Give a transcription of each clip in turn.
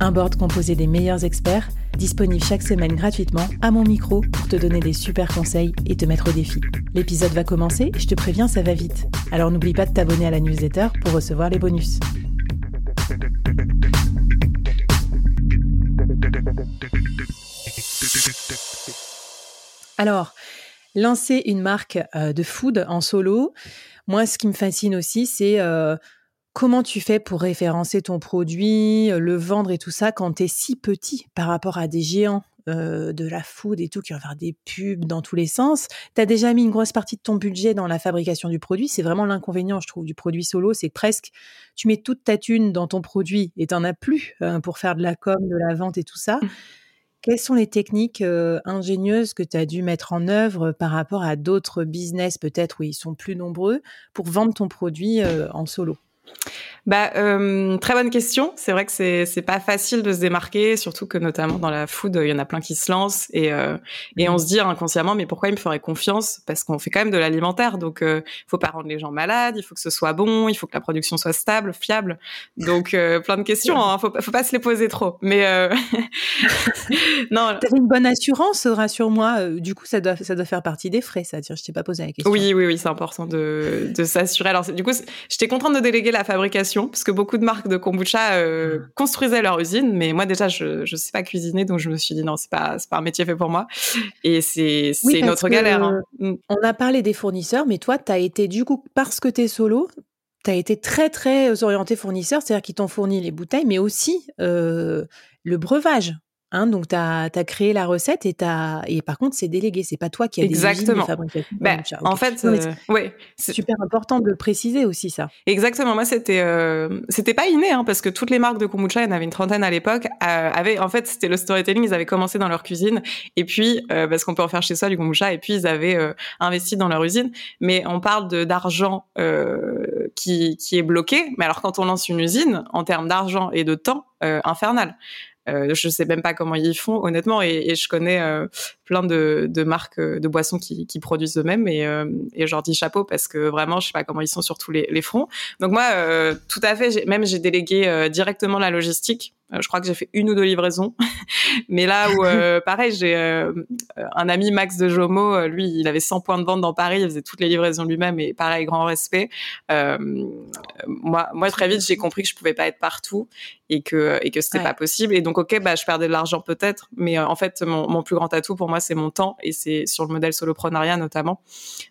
Un board composé des meilleurs experts, disponible chaque semaine gratuitement à mon micro pour te donner des super conseils et te mettre au défi. L'épisode va commencer je te préviens, ça va vite. Alors n'oublie pas de t'abonner à la newsletter pour recevoir les bonus. Alors, lancer une marque euh, de food en solo, moi, ce qui me fascine aussi, c'est euh, comment tu fais pour référencer ton produit, euh, le vendre et tout ça quand tu es si petit par rapport à des géants euh, de la food et tout qui vont faire des pubs dans tous les sens? Tu as déjà mis une grosse partie de ton budget dans la fabrication du produit? C'est vraiment l'inconvénient, je trouve, du produit solo. C'est presque, tu mets toute ta thune dans ton produit et tu n'en as plus euh, pour faire de la com, de la vente et tout ça. Mmh. Quelles sont les techniques ingénieuses que tu as dû mettre en œuvre par rapport à d'autres business, peut-être où ils sont plus nombreux, pour vendre ton produit en solo? Bah, euh, très bonne question. C'est vrai que c'est c'est pas facile de se démarquer, surtout que notamment dans la food, il y en a plein qui se lancent et euh, et on mmh. se dit inconsciemment, mais pourquoi il me ferait confiance? Parce qu'on fait quand même de l'alimentaire, donc euh, faut pas rendre les gens malades, il faut que ce soit bon, il faut que la production soit stable, fiable. Donc euh, plein de questions. Hein, faut faut pas se les poser trop. Mais non. T'avais une bonne assurance, rassure-moi. Du coup, ça doit ça doit faire partie des frais, ça. Je t'ai pas posé la question. Oui, oui, oui, c'est important de de s'assurer. Alors du coup, j'étais contente de déléguer la fabrication parce que beaucoup de marques de kombucha euh, mmh. construisaient leur usine, mais moi déjà je je sais pas cuisiner, donc je me suis dit non c'est pas c'est pas un métier fait pour moi, et c'est c'est une autre galère. Hein. Mmh. On a parlé des fournisseurs, mais toi tu as été du coup parce que tu es solo, tu as été très très orienté fournisseur, c'est-à-dire qu'ils t'ont fourni les bouteilles, mais aussi euh, le breuvage. Hein, donc, tu as, créé la recette et, as, et par contre, c'est délégué. C'est pas toi qui as Exactement. des fabrication. Ben, En fait, euh, ouais, c'est super important de préciser aussi ça. Exactement. Moi, c'était euh, c'était pas inné, hein, parce que toutes les marques de kombucha, il y en avait une trentaine à l'époque, euh, avaient, en fait, c'était le storytelling. Ils avaient commencé dans leur cuisine, et puis parce qu'on peut en faire chez soi du kombucha, et puis ils avaient investi dans leur usine. Mais on parle de d'argent qui qui est bloqué. Mais alors, quand on lance une usine, en termes d'argent et de temps, infernal. Euh, je sais même pas comment ils font honnêtement et, et je connais euh, plein de, de, marques euh, de boissons qui, qui produisent eux-mêmes et, euh, et je leur dis chapeau parce que vraiment je sais pas comment ils sont sur tous les, les fronts. Donc moi tout à fait, même j'ai délégué directement la logistique je crois que j'ai fait une ou deux livraisons. Mais là où, euh, pareil, j'ai euh, un ami, Max de Jomo, lui, il avait 100 points de vente dans Paris, il faisait toutes les livraisons lui-même et pareil, grand respect. Euh, moi, moi, très vite, j'ai compris que je pouvais pas être partout et que et que c'était pas possible. Et donc, ok, bah, je perdais de l'argent peut-être, mais en fait, mon, mon, plus grand atout pour moi, c'est mon temps et c'est sur le modèle soloprenariat notamment.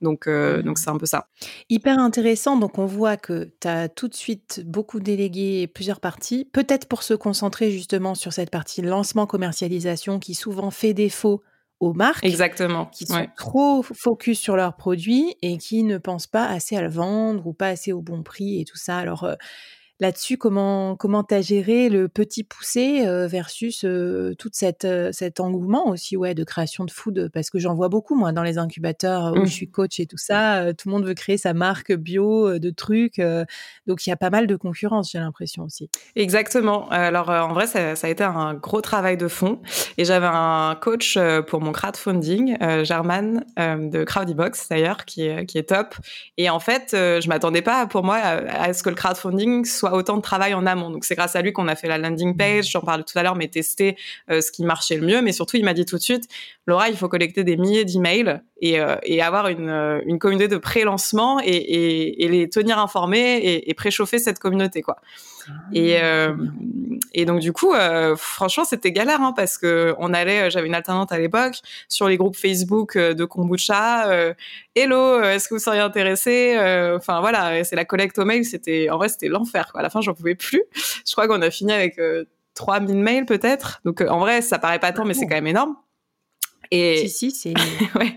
Donc, mmh. donc c'est un peu ça. Hyper intéressant. Donc, on voit que tu as tout de suite beaucoup délégué plusieurs parties, peut-être pour se concentrer concentrer justement sur cette partie lancement commercialisation qui souvent fait défaut aux marques. Exactement. Qui sont trop focus sur leurs produits et qui ne pensent pas assez à le vendre ou pas assez au bon prix et tout ça. Alors, euh, là-dessus, comment comment t'as géré le petit poussé euh, versus euh, toute cette euh, cet engouement aussi ouais de création de food? Parce que j'en vois beaucoup moi dans les incubateurs où mmh. je suis coach et tout ça, tout le monde veut créer sa marque bio de trucs, donc il y a pas mal de concurrence j'ai l'impression aussi. Exactement. Alors en vrai ça, ça, a été un gros travail de fond et j'avais un coach pour mon crowdfunding, German de Crowdybox d'ailleurs qui est qui est top et en fait je m'attendais pas pour moi à, à ce que le crowdfunding soit autant de travail en amont. Donc c'est grâce à lui qu'on a fait la landing page, j'en parlais tout à l'heure, mais tester euh, ce qui marchait le mieux. Mais surtout, il m'a dit tout de suite, Laura, il faut collecter des milliers d'emails et, euh, et avoir une, euh, une communauté de pré-lancement et, et, et, les tenir informés et, et préchauffer cette communauté, quoi. Ah, et, euh, et donc du coup, euh, franchement, c'était galère hein, parce que on allait, j'avais une alternante à l'époque sur les groupes Facebook de kombucha. Euh, Hello, est-ce que vous seriez intéressé Enfin voilà, c'est la collecte au mail. C'était en vrai, c'était l'enfer. À la fin, j'en pouvais plus. Je crois qu'on a fini avec 3000 mails peut-être. Donc en vrai, ça paraît pas tant, mais c'est quand même énorme. Et si, si, c'est. ouais.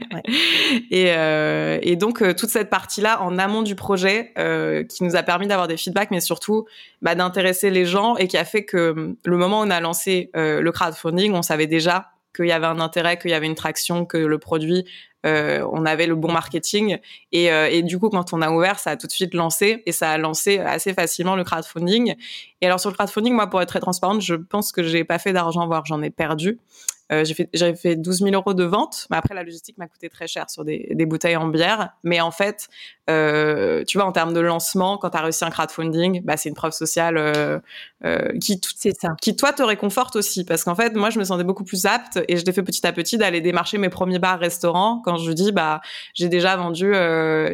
Et, euh, et donc euh, toute cette partie-là en amont du projet euh, qui nous a permis d'avoir des feedbacks, mais surtout bah, d'intéresser les gens et qui a fait que le moment où on a lancé euh, le crowdfunding, on savait déjà qu'il y avait un intérêt, qu'il y avait une traction, que le produit, euh, on avait le bon marketing. Et, euh, et, du coup, quand on a ouvert, ça a tout de suite lancé et ça a lancé assez facilement le crowdfunding. Et alors sur le crowdfunding, moi, pour être très transparente, je pense que j'ai pas fait d'argent, voire j'en ai perdu. Euh, j'ai fait, j'avais fait 12 000 euros de vente, mais après la logistique m'a coûté très cher sur des, des, bouteilles en bière. Mais en fait, euh, tu vois, en termes de lancement, quand tu as réussi un crowdfunding, bah, c'est une preuve sociale euh, qui, ça. qui, toi, te réconforte aussi. Parce qu'en fait, moi, je me sentais beaucoup plus apte et je l'ai fait petit à petit d'aller démarcher mes premiers bars, restaurants. Quand je dis, bah, j'ai déjà vendu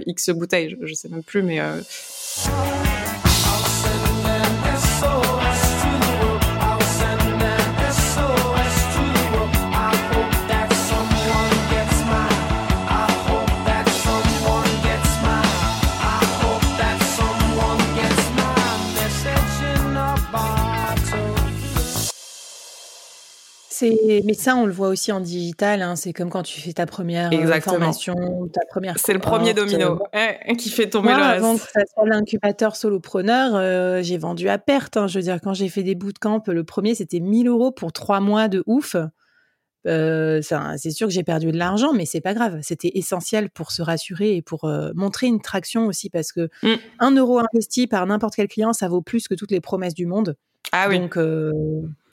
X bouteilles, je, je, sais même plus, mais... mais ça, on le voit aussi en digital. Hein. C'est comme quand tu fais ta première euh, formation, ta première. C'est le premier domino euh, qui fait tomber le reste. Avant que ça soit l'incubateur solopreneur, euh, j'ai vendu à perte. Hein. Je veux dire, quand j'ai fait des bootcamps, le premier c'était 1000 euros pour trois mois de ouf. Euh, c'est sûr que j'ai perdu de l'argent, mais c'est pas grave. C'était essentiel pour se rassurer et pour euh, montrer une traction aussi, parce que mmh. un euro investi par n'importe quel client, ça vaut plus que toutes les promesses du monde. Ah oui. Donc, euh,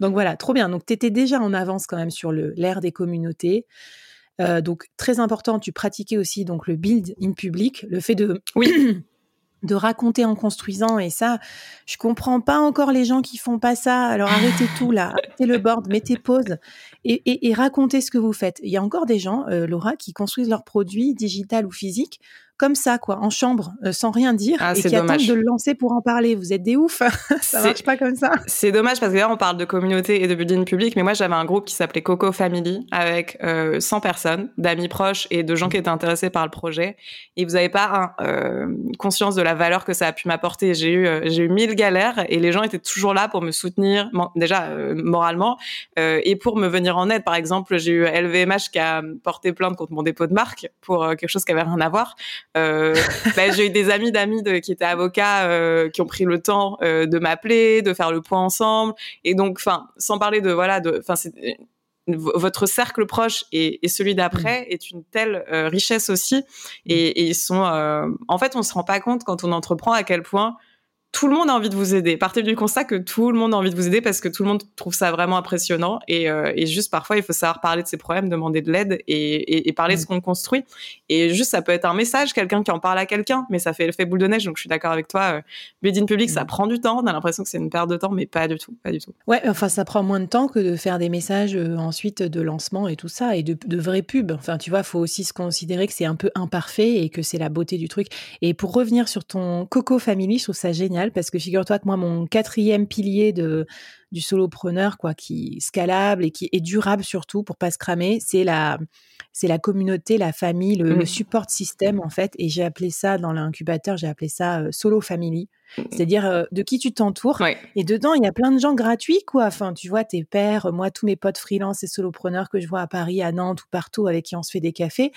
donc voilà, trop bien. Donc tu étais déjà en avance quand même sur l'ère des communautés. Euh, donc très important, tu pratiquais aussi donc le build in public, le fait de oui. de raconter en construisant et ça, je comprends pas encore les gens qui font pas ça. Alors arrêtez tout là, arrêtez le board, mettez pause et, et, et, racontez ce que vous faites. Il y a encore des gens, euh, Laura, qui construisent leurs produits digital ou physiques comme ça, quoi, en chambre, euh, sans rien dire, ah, et qui dommage. attendent de le lancer pour en parler. Vous êtes des oufs, ça marche pas comme ça. C'est dommage parce que là, on parle de communauté et de building public, mais moi, j'avais un groupe qui s'appelait Coco Family avec euh, 100 personnes, d'amis proches et de gens qui étaient intéressés par le projet. Et vous n'avez pas euh, conscience de la valeur que ça a pu m'apporter. J'ai eu, euh, j'ai eu mille galères et les gens étaient toujours là pour me soutenir, déjà moralement, et pour me venir en aide. Par exemple, j'ai eu LVMH qui a porté plainte contre mon dépôt de marque pour quelque chose qui avait rien à voir. Euh, bah, j'ai eu des amis d'amis de, qui étaient avocats euh, qui ont pris le temps euh, de m'appeler, de faire le point ensemble. Et donc, enfin, sans parler de voilà, de, enfin, votre cercle proche et, et celui d'après mmh. est une telle euh, richesse aussi. Et, et, ils sont, euh, en fait, on se rend pas compte quand on entreprend à quel point tout le monde a envie de vous aider. Partez du constat que tout le monde a envie de vous aider parce que tout le monde trouve ça vraiment impressionnant. Et, euh, et juste parfois, il faut savoir parler de ses problèmes, demander de l'aide et, et, et, parler de ce qu'on construit. Et juste, ça peut être un message, quelqu'un qui en parle à quelqu'un, mais ça fait l'effet boule de neige. Donc, je suis d'accord avec toi. Euh, in public, ça mm. prend du temps. On a l'impression que c'est une perte de temps, mais pas du tout, pas du tout. Ouais, enfin, ça prend moins de temps que de faire des messages euh, ensuite de lancement et tout ça et de, de vraies pubs. Enfin, tu vois, faut aussi se considérer que c'est un peu imparfait et que c'est la beauté du truc. Et pour revenir sur ton Coco Family, je trouve ça génial parce que figure-toi que moi, mon quatrième pilier de, du solopreneur, quoi, qui scalable et qui est durable surtout pour pas se cramer, c'est la, c'est la communauté, la famille, le, le, mmh. support système en fait. Et j'ai appelé ça dans l'incubateur, j'ai appelé ça euh, solo family. Mmh. C'est-à-dire euh, de qui tu t'entoures. Ouais. Et dedans, il y a plein de gens gratuits, quoi. Enfin, tu vois, tes pères, moi, tous mes potes freelance et solopreneurs que je vois à Paris, à Nantes ou partout avec qui on se fait des cafés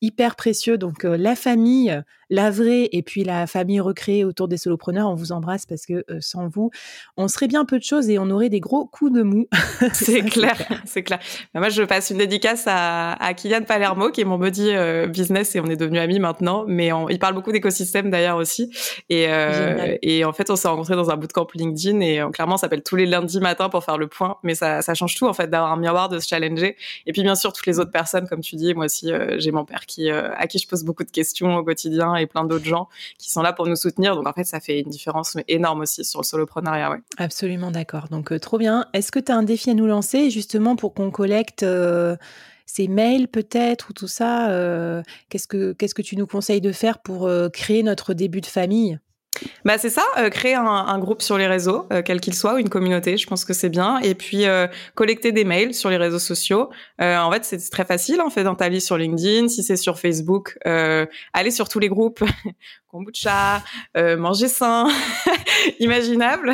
hyper précieux. Donc euh, la famille, la vraie, et puis la famille recréée autour des solopreneurs, on vous embrasse parce que euh, sans vous, on serait bien peu de choses et on aurait des gros coups de mou. c'est clair, c'est clair. Bah, moi, je passe une dédicace à, à Kylian Palermo, qui est mon buddy euh, business et on est devenus amis maintenant. Mais on, il parle beaucoup d'écosystème d'ailleurs aussi. Et, et en fait, on s'est rencontrés dans un bootcamp LinkedIn et clairement, on s'appelle tous les lundis matins pour faire le point. Mais ça, ça change tout en fait d'avoir un miroir, de se challenger. Et puis bien sûr, toutes les autres personnes, comme tu dis, moi aussi, j'ai mon père qui, euh, à qui je pose beaucoup de questions au quotidien et plein d'autres gens qui sont là pour nous soutenir. Donc en fait, ça fait une différence énorme aussi sur le soloprenariat. Absolument d'accord. Donc euh, trop bien. Est-ce que tu as un défi à nous lancer justement pour qu'on collecte euh, c'est mail peut-être ou tout ça. qu'est-ce que qu'est-ce que tu nous conseilles de faire pour créer notre début de famille? Bah c'est ça, euh, créer un, un, groupe sur les réseaux, euh, quel qu'il soit, ou une communauté, je pense que c'est bien. Et puis euh, collecter des mails sur les réseaux sociaux. en fait, c'est très facile. En fait, dans ta liste sur LinkedIn, si c'est sur Facebook, aller sur tous les groupes, kombucha, manger sain, imaginable.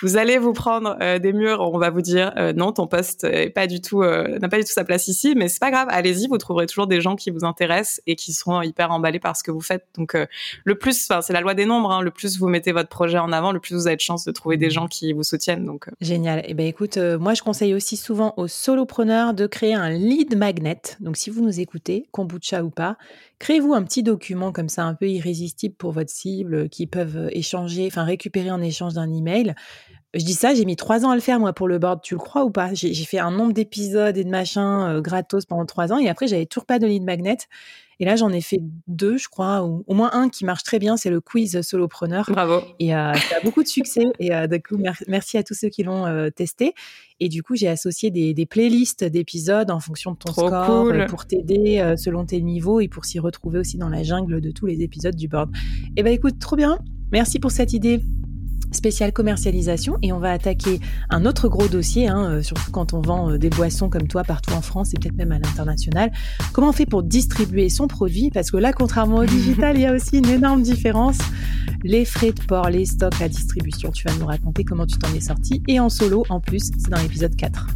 Vous allez vous prendre des murs, on va vous dire non, ton poste est pas du tout n'a pas du tout sa place ici, mais c'est pas grave. Allez-y, vous trouverez toujours des gens qui vous intéressent et qui seront hyper emballés par ce que vous faites. Donc le plus, c'est la loi des nombres. Hein, le plus vous mettez votre projet en avant, le plus vous avez de chances de trouver des mmh. gens qui vous soutiennent. Donc, euh. Génial. Et eh ben écoute, euh, moi je conseille aussi souvent aux solopreneurs de créer un lead magnet. Donc si vous nous écoutez, kombucha ou pas, créez-vous un petit document comme ça un peu irrésistible pour votre cible euh, qui peuvent échanger, enfin récupérer en échange d'un email. Je dis ça, j'ai mis trois ans à le faire, moi, pour le board. Tu le crois ou pas? J'ai fait un nombre d'épisodes et de machins gratos pendant trois ans. Et après, j'avais toujours pas de lead magnet. Et là, j'en ai fait deux, je crois, ou au moins un qui marche très bien, c'est le quiz solopreneur. Bravo. Et euh, ça a beaucoup de succès. Et euh, du coup, merci à tous ceux qui l'ont euh, testé. Et du coup, j'ai associé des, des playlists d'épisodes en fonction de ton score pour t'aider selon tes niveaux et pour s'y retrouver aussi dans la jungle de tous les épisodes du board. Et eh ben, écoute, trop bien. Merci pour cette idée spéciale commercialisation et on va attaquer un autre gros dossier, hein, euh, surtout quand on vend euh, des boissons comme toi partout en France et peut-être même à l'international. Comment on fait pour distribuer son produit? Parce que là, contrairement au digital, il y a aussi une énorme différence. Les frais de port, les stocks, la distribution. Tu vas nous raconter comment tu t'en es sorti et en solo en plus, c'est dans l'épisode 4.